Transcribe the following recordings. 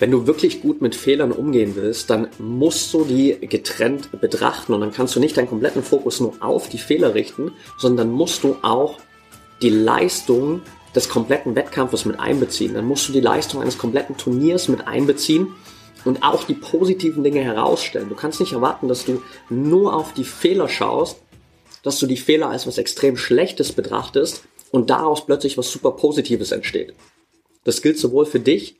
Wenn du wirklich gut mit Fehlern umgehen willst, dann musst du die getrennt betrachten und dann kannst du nicht deinen kompletten Fokus nur auf die Fehler richten, sondern musst du auch die Leistung des kompletten Wettkampfes mit einbeziehen. Dann musst du die Leistung eines kompletten Turniers mit einbeziehen und auch die positiven Dinge herausstellen. Du kannst nicht erwarten, dass du nur auf die Fehler schaust, dass du die Fehler als was extrem Schlechtes betrachtest und daraus plötzlich was super Positives entsteht. Das gilt sowohl für dich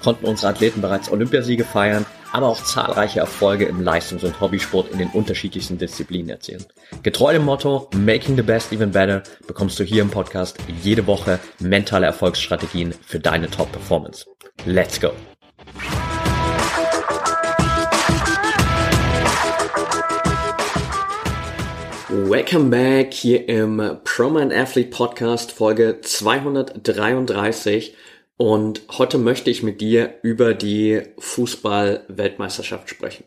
konnten unsere Athleten bereits Olympiasiege feiern, aber auch zahlreiche Erfolge im Leistungs- und Hobbysport in den unterschiedlichsten Disziplinen erzielen. Getreu dem Motto Making the Best Even Better bekommst du hier im Podcast jede Woche mentale Erfolgsstrategien für deine Top-Performance. Let's go! Welcome back hier im ProMan Athlete Podcast Folge 233 und heute möchte ich mit dir über die Fußball-Weltmeisterschaft sprechen.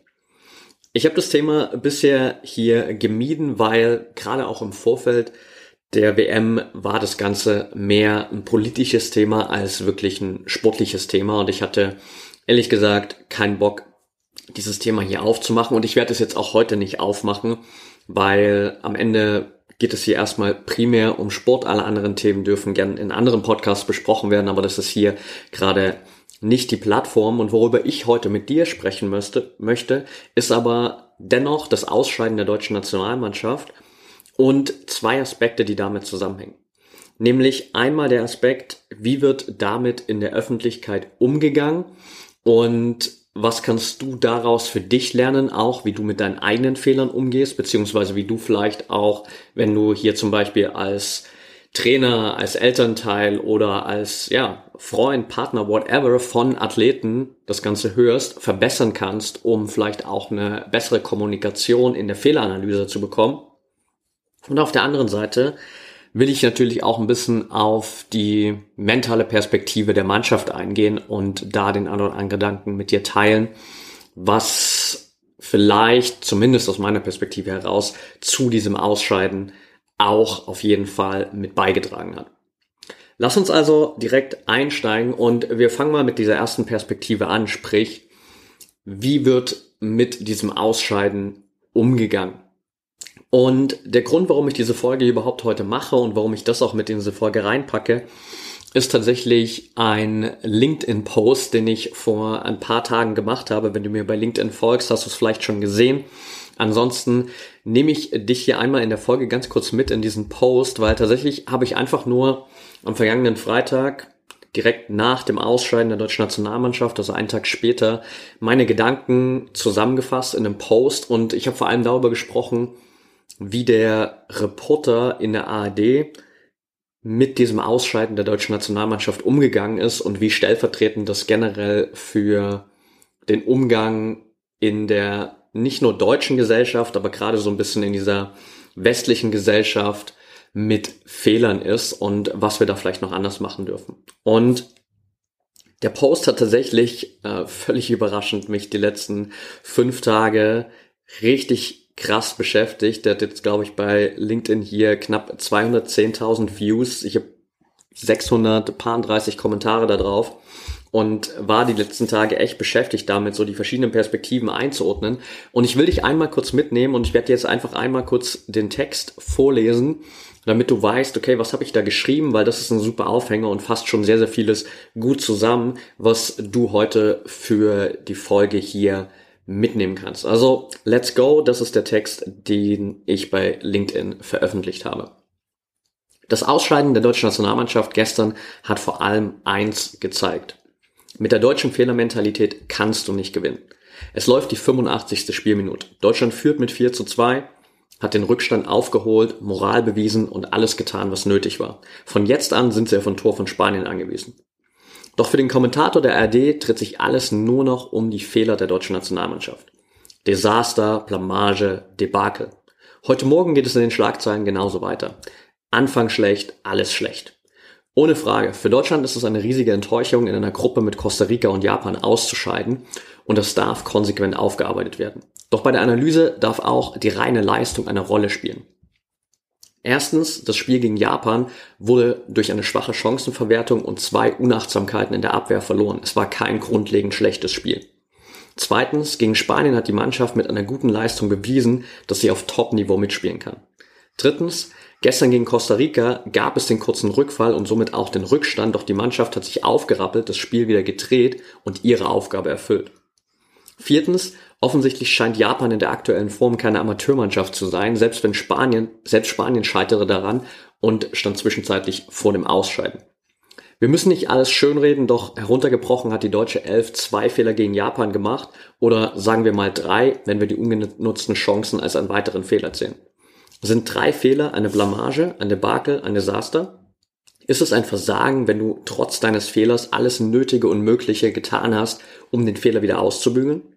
Ich habe das Thema bisher hier gemieden, weil gerade auch im Vorfeld der WM war das Ganze mehr ein politisches Thema als wirklich ein sportliches Thema und ich hatte ehrlich gesagt keinen Bock, dieses Thema hier aufzumachen und ich werde es jetzt auch heute nicht aufmachen, weil am Ende geht es hier erstmal primär um Sport. Alle anderen Themen dürfen gern in anderen Podcasts besprochen werden, aber das ist hier gerade nicht die Plattform. Und worüber ich heute mit dir sprechen müsste, möchte, ist aber dennoch das Ausscheiden der deutschen Nationalmannschaft und zwei Aspekte, die damit zusammenhängen. Nämlich einmal der Aspekt, wie wird damit in der Öffentlichkeit umgegangen und was kannst du daraus für dich lernen, auch wie du mit deinen eigenen Fehlern umgehst, beziehungsweise wie du vielleicht auch, wenn du hier zum Beispiel als Trainer, als Elternteil oder als ja, Freund, Partner, whatever von Athleten das Ganze hörst, verbessern kannst, um vielleicht auch eine bessere Kommunikation in der Fehleranalyse zu bekommen. Und auf der anderen Seite, will ich natürlich auch ein bisschen auf die mentale Perspektive der Mannschaft eingehen und da den anderen oder Gedanken mit dir teilen, was vielleicht, zumindest aus meiner Perspektive heraus, zu diesem Ausscheiden auch auf jeden Fall mit beigetragen hat. Lass uns also direkt einsteigen und wir fangen mal mit dieser ersten Perspektive an, sprich, wie wird mit diesem Ausscheiden umgegangen? Und der Grund, warum ich diese Folge überhaupt heute mache und warum ich das auch mit in diese Folge reinpacke, ist tatsächlich ein LinkedIn-Post, den ich vor ein paar Tagen gemacht habe. Wenn du mir bei LinkedIn folgst, hast du es vielleicht schon gesehen. Ansonsten nehme ich dich hier einmal in der Folge ganz kurz mit in diesen Post, weil tatsächlich habe ich einfach nur am vergangenen Freitag direkt nach dem Ausscheiden der deutschen Nationalmannschaft, also einen Tag später, meine Gedanken zusammengefasst in einem Post und ich habe vor allem darüber gesprochen, wie der Reporter in der ARD mit diesem Ausscheiden der deutschen Nationalmannschaft umgegangen ist und wie stellvertretend das generell für den Umgang in der nicht nur deutschen Gesellschaft, aber gerade so ein bisschen in dieser westlichen Gesellschaft mit Fehlern ist und was wir da vielleicht noch anders machen dürfen. Und der Post hat tatsächlich äh, völlig überraschend mich die letzten fünf Tage richtig krass beschäftigt. Der hat jetzt, glaube ich, bei LinkedIn hier knapp 210.000 Views. Ich habe 630 Kommentare da drauf und war die letzten Tage echt beschäftigt damit, so die verschiedenen Perspektiven einzuordnen. Und ich will dich einmal kurz mitnehmen und ich werde jetzt einfach einmal kurz den Text vorlesen, damit du weißt, okay, was habe ich da geschrieben, weil das ist ein super Aufhänger und fasst schon sehr, sehr vieles gut zusammen, was du heute für die Folge hier mitnehmen kannst. Also, let's go, das ist der Text, den ich bei LinkedIn veröffentlicht habe. Das Ausscheiden der deutschen Nationalmannschaft gestern hat vor allem eins gezeigt. Mit der deutschen Fehlermentalität kannst du nicht gewinnen. Es läuft die 85. Spielminute. Deutschland führt mit 4 zu 2, hat den Rückstand aufgeholt, Moral bewiesen und alles getan, was nötig war. Von jetzt an sind sie auf ein Tor von Spanien angewiesen. Doch für den Kommentator der ARD dreht sich alles nur noch um die Fehler der deutschen Nationalmannschaft. Desaster, Blamage, Debakel. Heute Morgen geht es in den Schlagzeilen genauso weiter. Anfang schlecht, alles schlecht. Ohne Frage, für Deutschland ist es eine riesige Enttäuschung, in einer Gruppe mit Costa Rica und Japan auszuscheiden und das darf konsequent aufgearbeitet werden. Doch bei der Analyse darf auch die reine Leistung eine Rolle spielen. Erstens, das Spiel gegen Japan wurde durch eine schwache Chancenverwertung und zwei Unachtsamkeiten in der Abwehr verloren. Es war kein grundlegend schlechtes Spiel. Zweitens, gegen Spanien hat die Mannschaft mit einer guten Leistung bewiesen, dass sie auf Top-Niveau mitspielen kann. Drittens, gestern gegen Costa Rica gab es den kurzen Rückfall und somit auch den Rückstand, doch die Mannschaft hat sich aufgerappelt, das Spiel wieder gedreht und ihre Aufgabe erfüllt. Viertens, offensichtlich scheint Japan in der aktuellen Form keine Amateurmannschaft zu sein, selbst wenn Spanien, selbst Spanien scheitere daran und stand zwischenzeitlich vor dem Ausscheiden. Wir müssen nicht alles schönreden, doch heruntergebrochen hat die deutsche Elf zwei Fehler gegen Japan gemacht oder sagen wir mal drei, wenn wir die ungenutzten Chancen als einen weiteren Fehler zählen. Sind drei Fehler eine Blamage, ein Debakel, ein Desaster? Ist es ein Versagen, wenn du trotz deines Fehlers alles Nötige und Mögliche getan hast, um den Fehler wieder auszubügeln?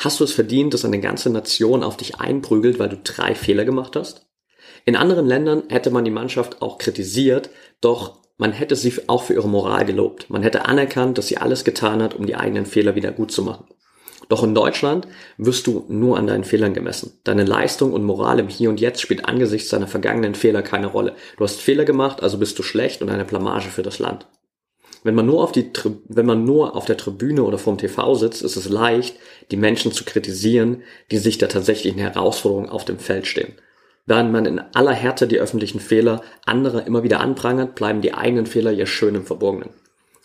Hast du es verdient, dass eine ganze Nation auf dich einprügelt, weil du drei Fehler gemacht hast? In anderen Ländern hätte man die Mannschaft auch kritisiert, doch man hätte sie auch für ihre Moral gelobt. Man hätte anerkannt, dass sie alles getan hat, um die eigenen Fehler wieder gut zu machen. Doch in Deutschland wirst du nur an deinen Fehlern gemessen. Deine Leistung und Moral im Hier und Jetzt spielt angesichts deiner vergangenen Fehler keine Rolle. Du hast Fehler gemacht, also bist du schlecht und eine Blamage für das Land. Wenn man nur auf die, wenn man nur auf der Tribüne oder vorm TV sitzt, ist es leicht, die Menschen zu kritisieren, die sich der tatsächlichen Herausforderung auf dem Feld stehen. Während man in aller Härte die öffentlichen Fehler anderer immer wieder anprangert, bleiben die eigenen Fehler ja schön im Verborgenen.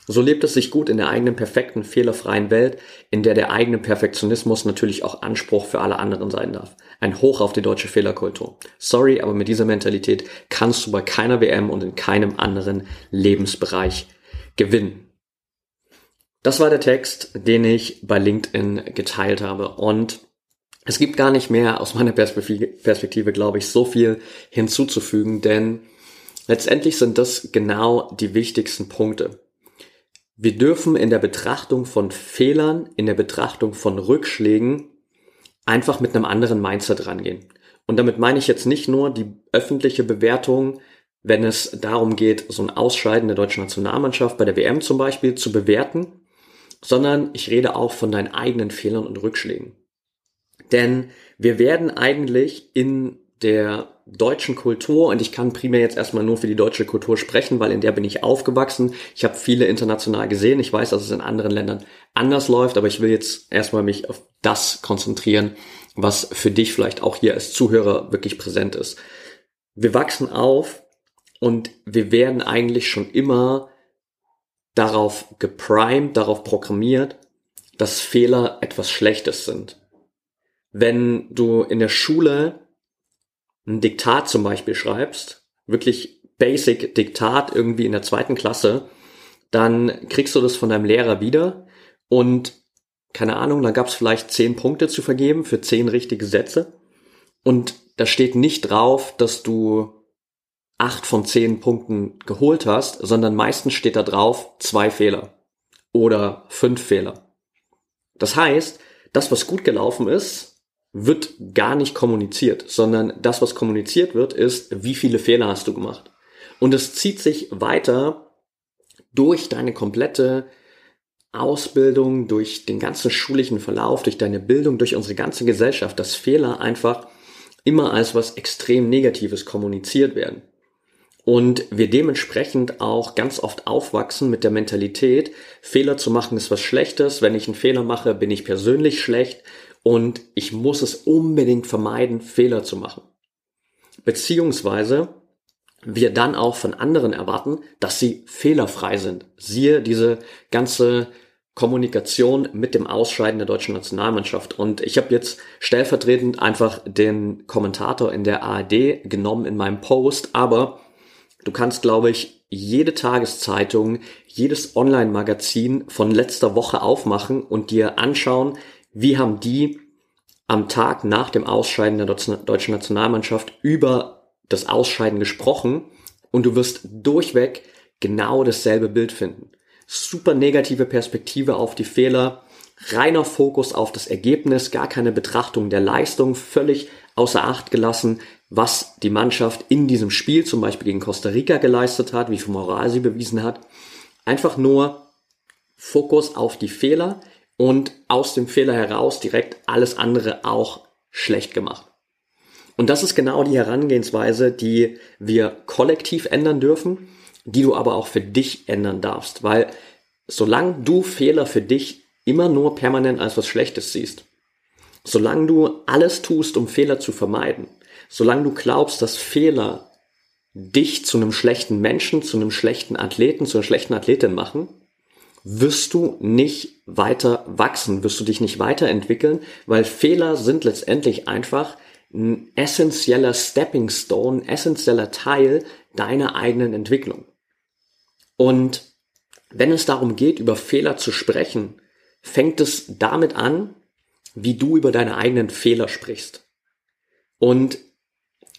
So lebt es sich gut in der eigenen perfekten, fehlerfreien Welt, in der der eigene Perfektionismus natürlich auch Anspruch für alle anderen sein darf. Ein Hoch auf die deutsche Fehlerkultur. Sorry, aber mit dieser Mentalität kannst du bei keiner WM und in keinem anderen Lebensbereich gewinnen. Das war der Text, den ich bei LinkedIn geteilt habe und es gibt gar nicht mehr aus meiner Perspektive, glaube ich, so viel hinzuzufügen, denn letztendlich sind das genau die wichtigsten Punkte. Wir dürfen in der Betrachtung von Fehlern, in der Betrachtung von Rückschlägen einfach mit einem anderen Mindset rangehen. Und damit meine ich jetzt nicht nur die öffentliche Bewertung, wenn es darum geht, so ein Ausscheiden der deutschen Nationalmannschaft bei der WM zum Beispiel zu bewerten, sondern ich rede auch von deinen eigenen Fehlern und Rückschlägen. Denn wir werden eigentlich in der deutschen Kultur und ich kann primär jetzt erstmal nur für die deutsche Kultur sprechen, weil in der bin ich aufgewachsen. Ich habe viele international gesehen. Ich weiß, dass es in anderen Ländern anders läuft, aber ich will jetzt erstmal mich auf das konzentrieren, was für dich vielleicht auch hier als Zuhörer wirklich präsent ist. Wir wachsen auf und wir werden eigentlich schon immer darauf geprimed, darauf programmiert, dass Fehler etwas Schlechtes sind. Wenn du in der Schule ein Diktat zum Beispiel schreibst, wirklich Basic Diktat irgendwie in der zweiten Klasse, dann kriegst du das von deinem Lehrer wieder und keine Ahnung, da gab es vielleicht zehn Punkte zu vergeben für zehn richtige Sätze und da steht nicht drauf, dass du acht von zehn Punkten geholt hast, sondern meistens steht da drauf zwei Fehler oder fünf Fehler. Das heißt, das, was gut gelaufen ist, wird gar nicht kommuniziert, sondern das, was kommuniziert wird, ist, wie viele Fehler hast du gemacht. Und es zieht sich weiter durch deine komplette Ausbildung, durch den ganzen schulischen Verlauf, durch deine Bildung, durch unsere ganze Gesellschaft, dass Fehler einfach immer als was extrem Negatives kommuniziert werden. Und wir dementsprechend auch ganz oft aufwachsen mit der Mentalität, Fehler zu machen ist was Schlechtes, wenn ich einen Fehler mache, bin ich persönlich schlecht und ich muss es unbedingt vermeiden, Fehler zu machen. Beziehungsweise wir dann auch von anderen erwarten, dass sie fehlerfrei sind. Siehe diese ganze Kommunikation mit dem Ausscheiden der deutschen Nationalmannschaft. Und ich habe jetzt stellvertretend einfach den Kommentator in der ARD genommen in meinem Post, aber du kannst, glaube ich, jede Tageszeitung, jedes Online-Magazin von letzter Woche aufmachen und dir anschauen, wie haben die am Tag nach dem Ausscheiden der deutschen Nationalmannschaft über das Ausscheiden gesprochen und du wirst durchweg genau dasselbe Bild finden. super negative Perspektive auf die Fehler, reiner Fokus auf das Ergebnis, gar keine Betrachtung der Leistung, völlig außer Acht gelassen, was die Mannschaft in diesem Spiel, zum Beispiel gegen Costa Rica, geleistet hat, wie viel Moral sie bewiesen hat. Einfach nur Fokus auf die Fehler und aus dem Fehler heraus direkt alles andere auch schlecht gemacht. Und das ist genau die Herangehensweise, die wir kollektiv ändern dürfen, die du aber auch für dich ändern darfst, weil solange du Fehler für dich immer nur permanent als was Schlechtes siehst, solange du alles tust, um Fehler zu vermeiden, solange du glaubst, dass Fehler dich zu einem schlechten Menschen, zu einem schlechten Athleten, zu einer schlechten Athletin machen, wirst du nicht weiter wachsen, wirst du dich nicht weiterentwickeln, weil Fehler sind letztendlich einfach ein essentieller Stepping Stone, essentieller Teil deiner eigenen Entwicklung. Und wenn es darum geht, über Fehler zu sprechen, fängt es damit an, wie du über deine eigenen Fehler sprichst. Und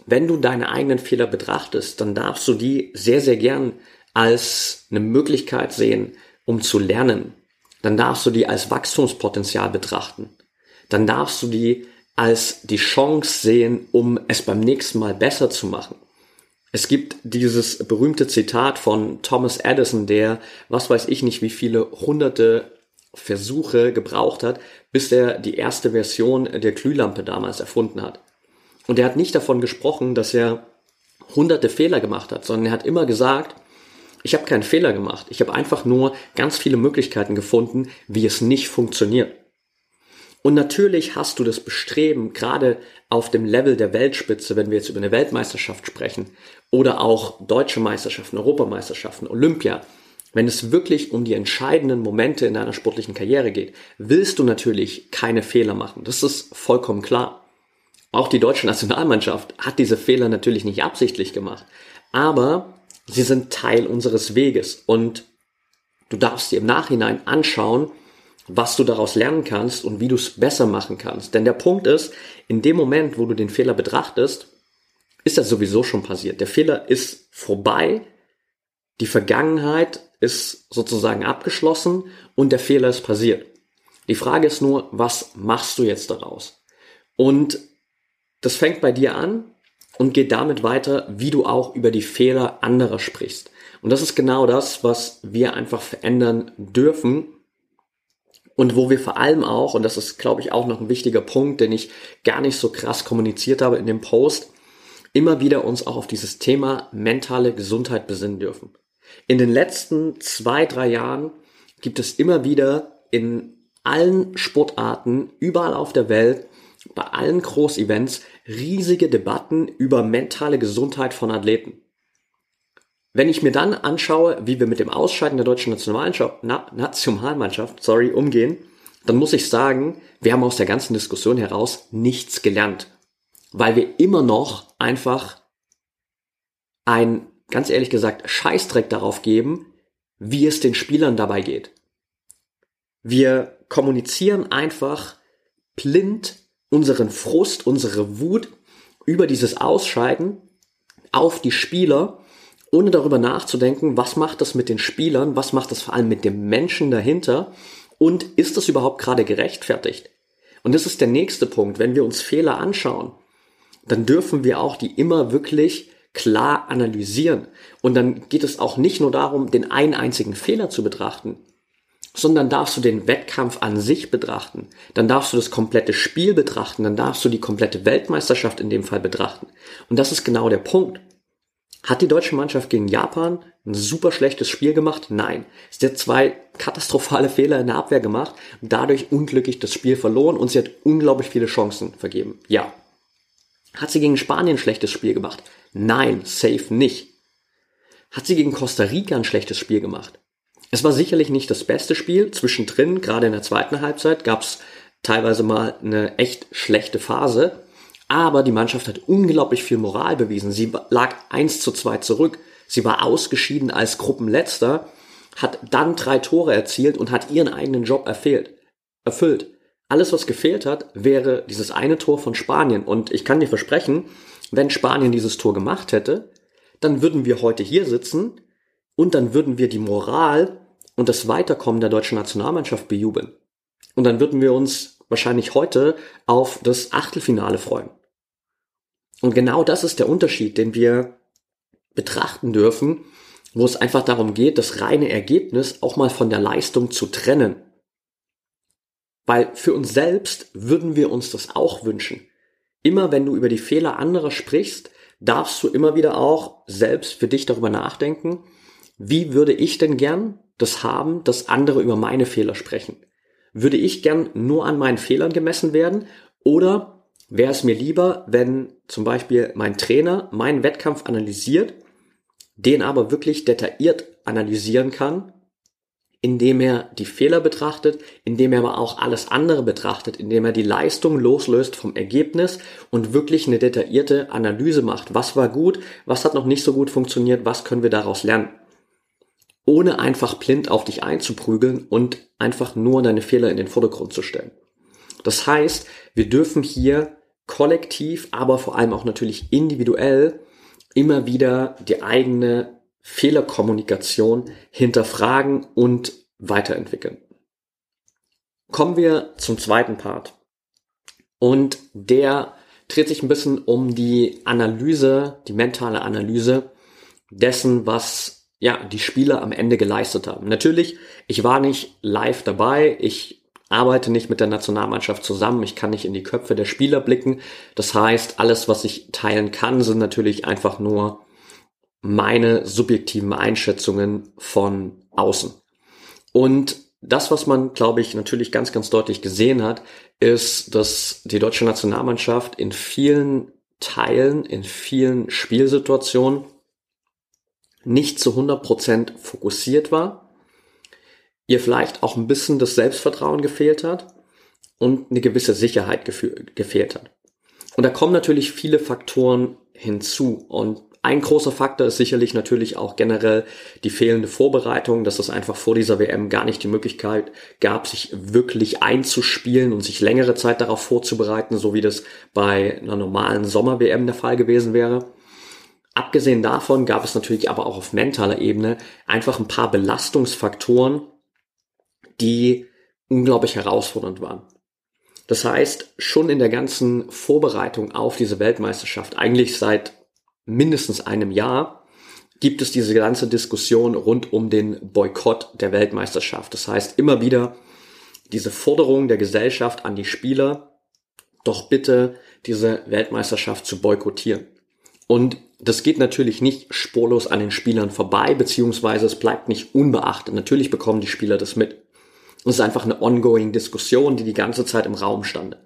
wenn du deine eigenen Fehler betrachtest, dann darfst du die sehr, sehr gern als eine Möglichkeit sehen, um zu lernen. Dann darfst du die als Wachstumspotenzial betrachten. Dann darfst du die als die Chance sehen, um es beim nächsten Mal besser zu machen. Es gibt dieses berühmte Zitat von Thomas Edison, der, was weiß ich nicht, wie viele hunderte Versuche gebraucht hat, bis er die erste Version der Glühlampe damals erfunden hat. Und er hat nicht davon gesprochen, dass er hunderte Fehler gemacht hat, sondern er hat immer gesagt, ich habe keinen Fehler gemacht. Ich habe einfach nur ganz viele Möglichkeiten gefunden, wie es nicht funktioniert. Und natürlich hast du das Bestreben, gerade auf dem Level der Weltspitze, wenn wir jetzt über eine Weltmeisterschaft sprechen, oder auch deutsche Meisterschaften, Europameisterschaften, Olympia, wenn es wirklich um die entscheidenden Momente in deiner sportlichen Karriere geht, willst du natürlich keine Fehler machen. Das ist vollkommen klar. Auch die deutsche Nationalmannschaft hat diese Fehler natürlich nicht absichtlich gemacht. Aber sie sind Teil unseres Weges und du darfst dir im Nachhinein anschauen, was du daraus lernen kannst und wie du es besser machen kannst. Denn der Punkt ist, in dem Moment, wo du den Fehler betrachtest, ist das sowieso schon passiert. Der Fehler ist vorbei, die Vergangenheit ist sozusagen abgeschlossen und der Fehler ist passiert. Die Frage ist nur, was machst du jetzt daraus? Und das fängt bei dir an und geht damit weiter, wie du auch über die Fehler anderer sprichst. Und das ist genau das, was wir einfach verändern dürfen und wo wir vor allem auch, und das ist, glaube ich, auch noch ein wichtiger Punkt, den ich gar nicht so krass kommuniziert habe in dem Post, immer wieder uns auch auf dieses Thema mentale Gesundheit besinnen dürfen. In den letzten zwei, drei Jahren gibt es immer wieder in allen Sportarten, überall auf der Welt, bei allen Großevents riesige Debatten über mentale Gesundheit von Athleten. Wenn ich mir dann anschaue, wie wir mit dem Ausscheiden der deutschen Nationalmannschaft, sorry, umgehen, dann muss ich sagen, wir haben aus der ganzen Diskussion heraus nichts gelernt. Weil wir immer noch einfach ein, ganz ehrlich gesagt, Scheißdreck darauf geben, wie es den Spielern dabei geht. Wir kommunizieren einfach blind unseren Frust, unsere Wut über dieses Ausscheiden auf die Spieler ohne darüber nachzudenken, was macht das mit den Spielern, was macht das vor allem mit dem Menschen dahinter und ist das überhaupt gerade gerechtfertigt? Und das ist der nächste Punkt. Wenn wir uns Fehler anschauen, dann dürfen wir auch die immer wirklich klar analysieren. Und dann geht es auch nicht nur darum, den einen einzigen Fehler zu betrachten, sondern darfst du den Wettkampf an sich betrachten. Dann darfst du das komplette Spiel betrachten. Dann darfst du die komplette Weltmeisterschaft in dem Fall betrachten. Und das ist genau der Punkt. Hat die deutsche Mannschaft gegen Japan ein super schlechtes Spiel gemacht? Nein. Sie hat zwei katastrophale Fehler in der Abwehr gemacht dadurch unglücklich das Spiel verloren und sie hat unglaublich viele Chancen vergeben. Ja. Hat sie gegen Spanien ein schlechtes Spiel gemacht? Nein, safe nicht. Hat sie gegen Costa Rica ein schlechtes Spiel gemacht? Es war sicherlich nicht das beste Spiel. Zwischendrin, gerade in der zweiten Halbzeit, gab es teilweise mal eine echt schlechte Phase. Aber die Mannschaft hat unglaublich viel Moral bewiesen. Sie lag 1 zu 2 zurück. Sie war ausgeschieden als Gruppenletzter, hat dann drei Tore erzielt und hat ihren eigenen Job erfüllt. Alles, was gefehlt hat, wäre dieses eine Tor von Spanien. Und ich kann dir versprechen, wenn Spanien dieses Tor gemacht hätte, dann würden wir heute hier sitzen und dann würden wir die Moral und das Weiterkommen der deutschen Nationalmannschaft bejubeln. Und dann würden wir uns wahrscheinlich heute auf das Achtelfinale freuen. Und genau das ist der Unterschied, den wir betrachten dürfen, wo es einfach darum geht, das reine Ergebnis auch mal von der Leistung zu trennen. Weil für uns selbst würden wir uns das auch wünschen. Immer wenn du über die Fehler anderer sprichst, darfst du immer wieder auch selbst für dich darüber nachdenken, wie würde ich denn gern das haben, dass andere über meine Fehler sprechen? Würde ich gern nur an meinen Fehlern gemessen werden oder wäre es mir lieber, wenn zum Beispiel mein Trainer meinen Wettkampf analysiert, den aber wirklich detailliert analysieren kann, indem er die Fehler betrachtet, indem er aber auch alles andere betrachtet, indem er die Leistung loslöst vom Ergebnis und wirklich eine detaillierte Analyse macht. Was war gut, was hat noch nicht so gut funktioniert, was können wir daraus lernen? Ohne einfach blind auf dich einzuprügeln und einfach nur deine Fehler in den Vordergrund zu stellen. Das heißt, wir dürfen hier kollektiv, aber vor allem auch natürlich individuell immer wieder die eigene Fehlerkommunikation hinterfragen und weiterentwickeln. Kommen wir zum zweiten Part. Und der dreht sich ein bisschen um die Analyse, die mentale Analyse dessen, was ja die Spieler am Ende geleistet haben. Natürlich, ich war nicht live dabei, ich arbeite nicht mit der Nationalmannschaft zusammen, ich kann nicht in die Köpfe der Spieler blicken. Das heißt, alles, was ich teilen kann, sind natürlich einfach nur meine subjektiven Einschätzungen von außen. Und das, was man, glaube ich, natürlich ganz, ganz deutlich gesehen hat, ist, dass die deutsche Nationalmannschaft in vielen Teilen, in vielen Spielsituationen nicht zu 100% fokussiert war, ihr vielleicht auch ein bisschen das Selbstvertrauen gefehlt hat und eine gewisse Sicherheit gefehlt hat. Und da kommen natürlich viele Faktoren hinzu. Und ein großer Faktor ist sicherlich natürlich auch generell die fehlende Vorbereitung, dass es einfach vor dieser WM gar nicht die Möglichkeit gab, sich wirklich einzuspielen und sich längere Zeit darauf vorzubereiten, so wie das bei einer normalen Sommer-WM der Fall gewesen wäre. Abgesehen davon gab es natürlich aber auch auf mentaler Ebene einfach ein paar Belastungsfaktoren, die unglaublich herausfordernd waren. Das heißt, schon in der ganzen Vorbereitung auf diese Weltmeisterschaft, eigentlich seit mindestens einem Jahr gibt es diese ganze Diskussion rund um den Boykott der Weltmeisterschaft. Das heißt immer wieder diese Forderung der Gesellschaft an die Spieler, doch bitte diese Weltmeisterschaft zu boykottieren. Und das geht natürlich nicht spurlos an den Spielern vorbei, beziehungsweise es bleibt nicht unbeachtet. Natürlich bekommen die Spieler das mit. es ist einfach eine ongoing Diskussion, die die ganze Zeit im Raum stand.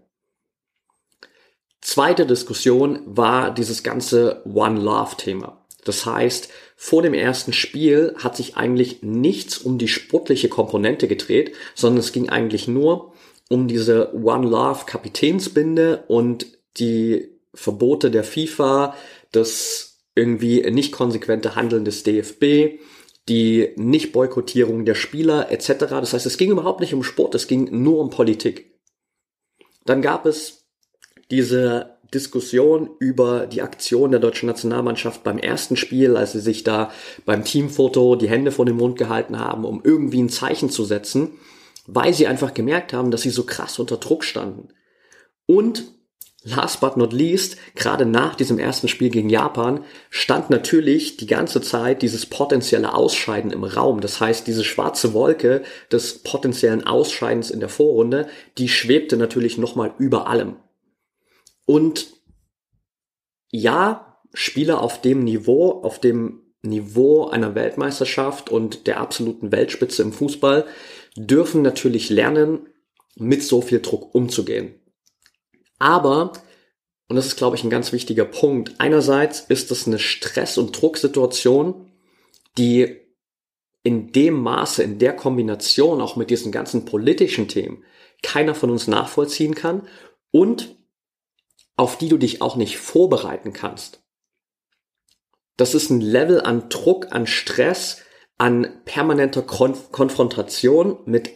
Zweite Diskussion war dieses ganze One Love Thema. Das heißt, vor dem ersten Spiel hat sich eigentlich nichts um die sportliche Komponente gedreht, sondern es ging eigentlich nur um diese One Love Kapitänsbinde und die Verbote der FIFA, das irgendwie nicht konsequente Handeln des DFB, die Nicht-Boykottierung der Spieler etc. Das heißt, es ging überhaupt nicht um Sport, es ging nur um Politik. Dann gab es diese Diskussion über die Aktion der deutschen Nationalmannschaft beim ersten Spiel, als sie sich da beim Teamfoto die Hände vor den Mund gehalten haben, um irgendwie ein Zeichen zu setzen, weil sie einfach gemerkt haben, dass sie so krass unter Druck standen. Und last but not least, gerade nach diesem ersten Spiel gegen Japan, stand natürlich die ganze Zeit dieses potenzielle Ausscheiden im Raum. Das heißt, diese schwarze Wolke des potenziellen Ausscheidens in der Vorrunde, die schwebte natürlich nochmal über allem. Und ja, Spieler auf dem Niveau, auf dem Niveau einer Weltmeisterschaft und der absoluten Weltspitze im Fußball dürfen natürlich lernen, mit so viel Druck umzugehen. Aber, und das ist, glaube ich, ein ganz wichtiger Punkt, einerseits ist es eine Stress- und Drucksituation, die in dem Maße, in der Kombination auch mit diesen ganzen politischen Themen keiner von uns nachvollziehen kann und auf die du dich auch nicht vorbereiten kannst. Das ist ein Level an Druck, an Stress, an permanenter Konf Konfrontation mit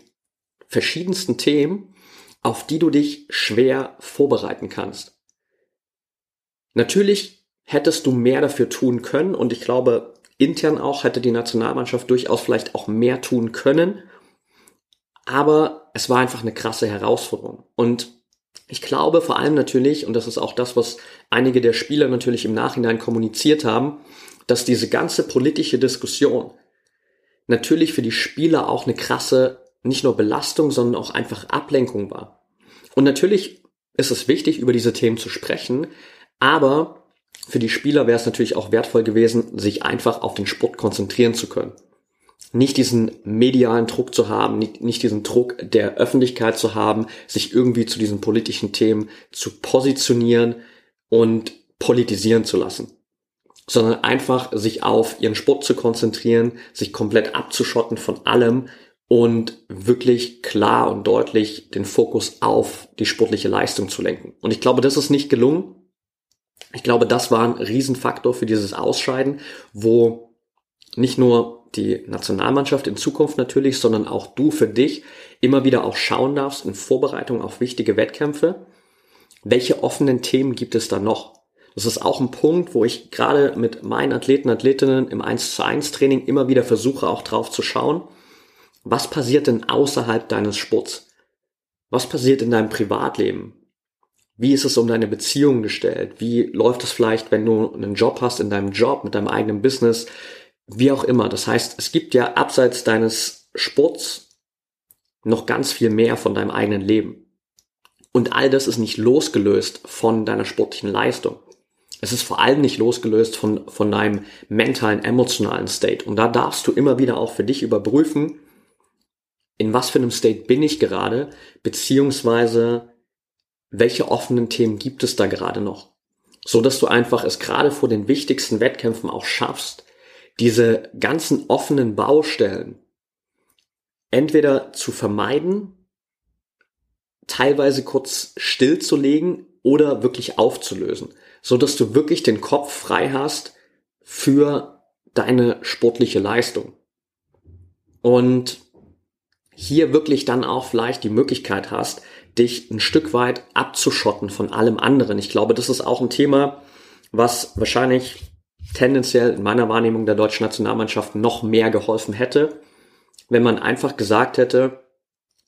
verschiedensten Themen, auf die du dich schwer vorbereiten kannst. Natürlich hättest du mehr dafür tun können und ich glaube, Intern auch hätte die Nationalmannschaft durchaus vielleicht auch mehr tun können. Aber es war einfach eine krasse Herausforderung. Und ich glaube vor allem natürlich, und das ist auch das, was einige der Spieler natürlich im Nachhinein kommuniziert haben, dass diese ganze politische Diskussion natürlich für die Spieler auch eine krasse, nicht nur Belastung, sondern auch einfach Ablenkung war. Und natürlich ist es wichtig, über diese Themen zu sprechen, aber für die Spieler wäre es natürlich auch wertvoll gewesen, sich einfach auf den Sport konzentrieren zu können. Nicht diesen medialen Druck zu haben, nicht, nicht diesen Druck der Öffentlichkeit zu haben, sich irgendwie zu diesen politischen Themen zu positionieren und politisieren zu lassen sondern einfach sich auf ihren Sport zu konzentrieren, sich komplett abzuschotten von allem und wirklich klar und deutlich den Fokus auf die sportliche Leistung zu lenken. Und ich glaube, das ist nicht gelungen. Ich glaube, das war ein Riesenfaktor für dieses Ausscheiden, wo nicht nur die Nationalmannschaft in Zukunft natürlich, sondern auch du für dich immer wieder auch schauen darfst in Vorbereitung auf wichtige Wettkämpfe. Welche offenen Themen gibt es da noch? Das ist auch ein Punkt, wo ich gerade mit meinen Athleten, Athletinnen im 1 zu 1 Training immer wieder versuche auch drauf zu schauen, was passiert denn außerhalb deines Sports? Was passiert in deinem Privatleben? Wie ist es um deine Beziehung gestellt? Wie läuft es vielleicht, wenn du einen Job hast in deinem Job, mit deinem eigenen Business? Wie auch immer. Das heißt, es gibt ja abseits deines Sports noch ganz viel mehr von deinem eigenen Leben. Und all das ist nicht losgelöst von deiner sportlichen Leistung. Es ist vor allem nicht losgelöst von, von deinem mentalen, emotionalen State. Und da darfst du immer wieder auch für dich überprüfen, in was für einem State bin ich gerade, beziehungsweise welche offenen Themen gibt es da gerade noch. So dass du einfach es gerade vor den wichtigsten Wettkämpfen auch schaffst, diese ganzen offenen Baustellen entweder zu vermeiden, teilweise kurz stillzulegen oder wirklich aufzulösen so dass du wirklich den Kopf frei hast für deine sportliche Leistung. Und hier wirklich dann auch vielleicht die Möglichkeit hast, dich ein Stück weit abzuschotten von allem anderen. Ich glaube, das ist auch ein Thema, was wahrscheinlich tendenziell in meiner Wahrnehmung der deutschen Nationalmannschaft noch mehr geholfen hätte, wenn man einfach gesagt hätte,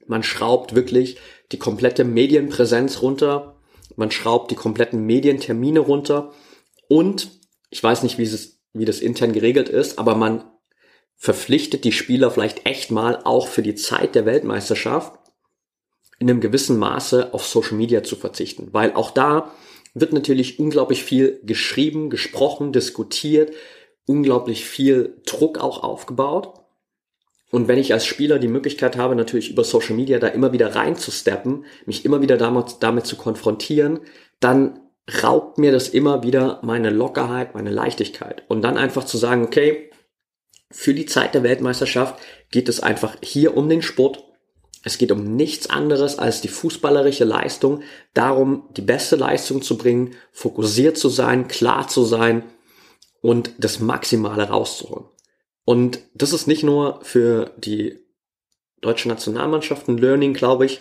man schraubt wirklich die komplette Medienpräsenz runter, man schraubt die kompletten Medientermine runter und ich weiß nicht, wie, es, wie das intern geregelt ist, aber man verpflichtet die Spieler vielleicht echt mal auch für die Zeit der Weltmeisterschaft in einem gewissen Maße auf Social Media zu verzichten, weil auch da wird natürlich unglaublich viel geschrieben, gesprochen, diskutiert, unglaublich viel Druck auch aufgebaut. Und wenn ich als Spieler die Möglichkeit habe, natürlich über Social Media da immer wieder reinzusteppen, mich immer wieder damit, damit zu konfrontieren, dann raubt mir das immer wieder meine Lockerheit, meine Leichtigkeit. Und dann einfach zu sagen, okay, für die Zeit der Weltmeisterschaft geht es einfach hier um den Sport. Es geht um nichts anderes als die fußballerische Leistung, darum, die beste Leistung zu bringen, fokussiert zu sein, klar zu sein und das Maximale rauszuholen. Und das ist nicht nur für die deutsche Nationalmannschaft ein Learning, glaube ich,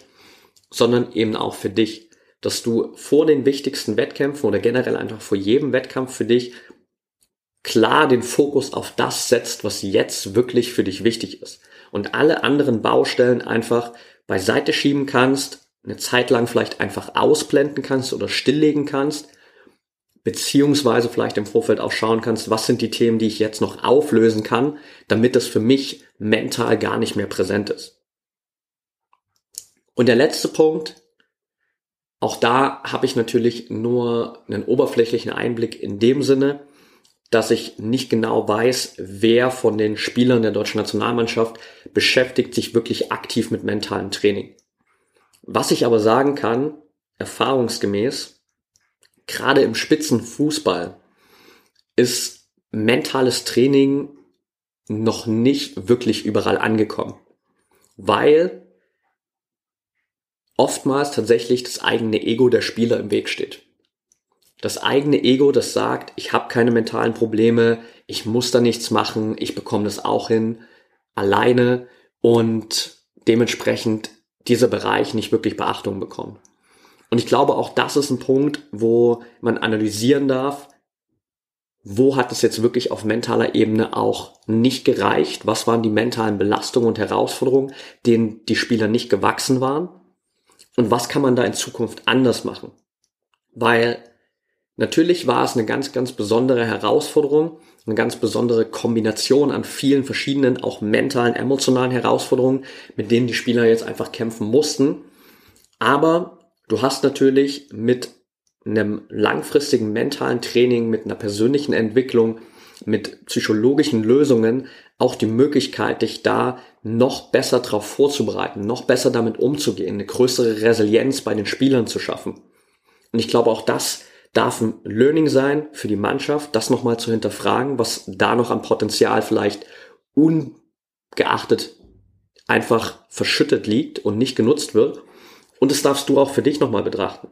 sondern eben auch für dich, dass du vor den wichtigsten Wettkämpfen oder generell einfach vor jedem Wettkampf für dich klar den Fokus auf das setzt, was jetzt wirklich für dich wichtig ist. Und alle anderen Baustellen einfach beiseite schieben kannst, eine Zeit lang vielleicht einfach ausblenden kannst oder stilllegen kannst beziehungsweise vielleicht im Vorfeld auch schauen kannst, was sind die Themen, die ich jetzt noch auflösen kann, damit das für mich mental gar nicht mehr präsent ist. Und der letzte Punkt, auch da habe ich natürlich nur einen oberflächlichen Einblick in dem Sinne, dass ich nicht genau weiß, wer von den Spielern der deutschen Nationalmannschaft beschäftigt sich wirklich aktiv mit mentalem Training. Was ich aber sagen kann, erfahrungsgemäß, gerade im Spitzenfußball ist mentales Training noch nicht wirklich überall angekommen, weil oftmals tatsächlich das eigene Ego der Spieler im Weg steht. Das eigene Ego, das sagt, ich habe keine mentalen Probleme, ich muss da nichts machen, ich bekomme das auch hin, alleine und dementsprechend dieser Bereich nicht wirklich Beachtung bekommt. Und ich glaube, auch das ist ein Punkt, wo man analysieren darf, wo hat es jetzt wirklich auf mentaler Ebene auch nicht gereicht? Was waren die mentalen Belastungen und Herausforderungen, denen die Spieler nicht gewachsen waren? Und was kann man da in Zukunft anders machen? Weil natürlich war es eine ganz, ganz besondere Herausforderung, eine ganz besondere Kombination an vielen verschiedenen, auch mentalen, emotionalen Herausforderungen, mit denen die Spieler jetzt einfach kämpfen mussten. Aber du hast natürlich mit einem langfristigen mentalen Training, mit einer persönlichen Entwicklung, mit psychologischen Lösungen auch die Möglichkeit, dich da noch besser darauf vorzubereiten, noch besser damit umzugehen, eine größere Resilienz bei den Spielern zu schaffen. Und ich glaube, auch das darf ein Learning sein für die Mannschaft, das nochmal zu hinterfragen, was da noch an Potenzial vielleicht ungeachtet einfach verschüttet liegt und nicht genutzt wird. Und das darfst du auch für dich nochmal betrachten.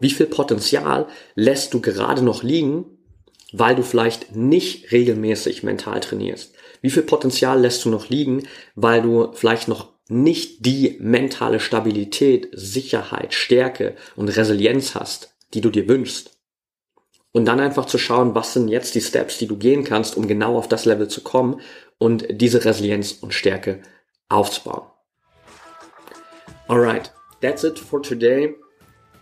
Wie viel Potenzial lässt du gerade noch liegen, weil du vielleicht nicht regelmäßig mental trainierst? Wie viel Potenzial lässt du noch liegen, weil du vielleicht noch nicht die mentale Stabilität, Sicherheit, Stärke und Resilienz hast, die du dir wünschst? Und dann einfach zu schauen, was sind jetzt die Steps, die du gehen kannst, um genau auf das Level zu kommen und diese Resilienz und Stärke aufzubauen. Alright, that's it for today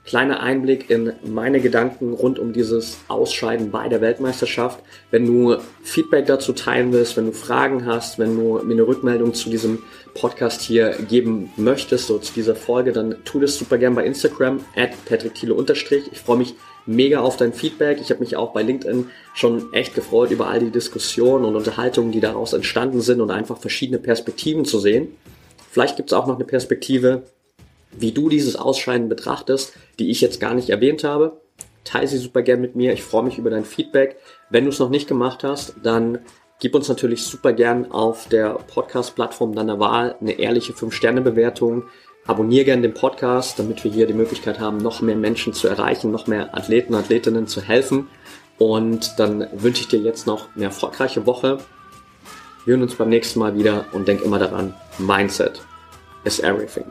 kleiner Einblick in meine Gedanken rund um dieses Ausscheiden bei der Weltmeisterschaft. Wenn du Feedback dazu teilen willst, wenn du Fragen hast, wenn du mir eine Rückmeldung zu diesem Podcast hier geben möchtest, so zu dieser Folge, dann tu das super gern bei Instagram, at patrickthiele Ich freue mich mega auf dein Feedback. Ich habe mich auch bei LinkedIn schon echt gefreut über all die Diskussionen und Unterhaltungen, die daraus entstanden sind und einfach verschiedene Perspektiven zu sehen. Vielleicht gibt es auch noch eine Perspektive, wie du dieses Ausscheiden betrachtest, die ich jetzt gar nicht erwähnt habe. Teile sie super gern mit mir. Ich freue mich über dein Feedback. Wenn du es noch nicht gemacht hast, dann gib uns natürlich super gern auf der Podcast-Plattform deiner Wahl eine ehrliche 5-Sterne-Bewertung. Abonniere gern den Podcast, damit wir hier die Möglichkeit haben, noch mehr Menschen zu erreichen, noch mehr Athleten, Athletinnen zu helfen. Und dann wünsche ich dir jetzt noch eine erfolgreiche Woche. Wir hören uns beim nächsten Mal wieder und denk immer daran, Mindset is everything.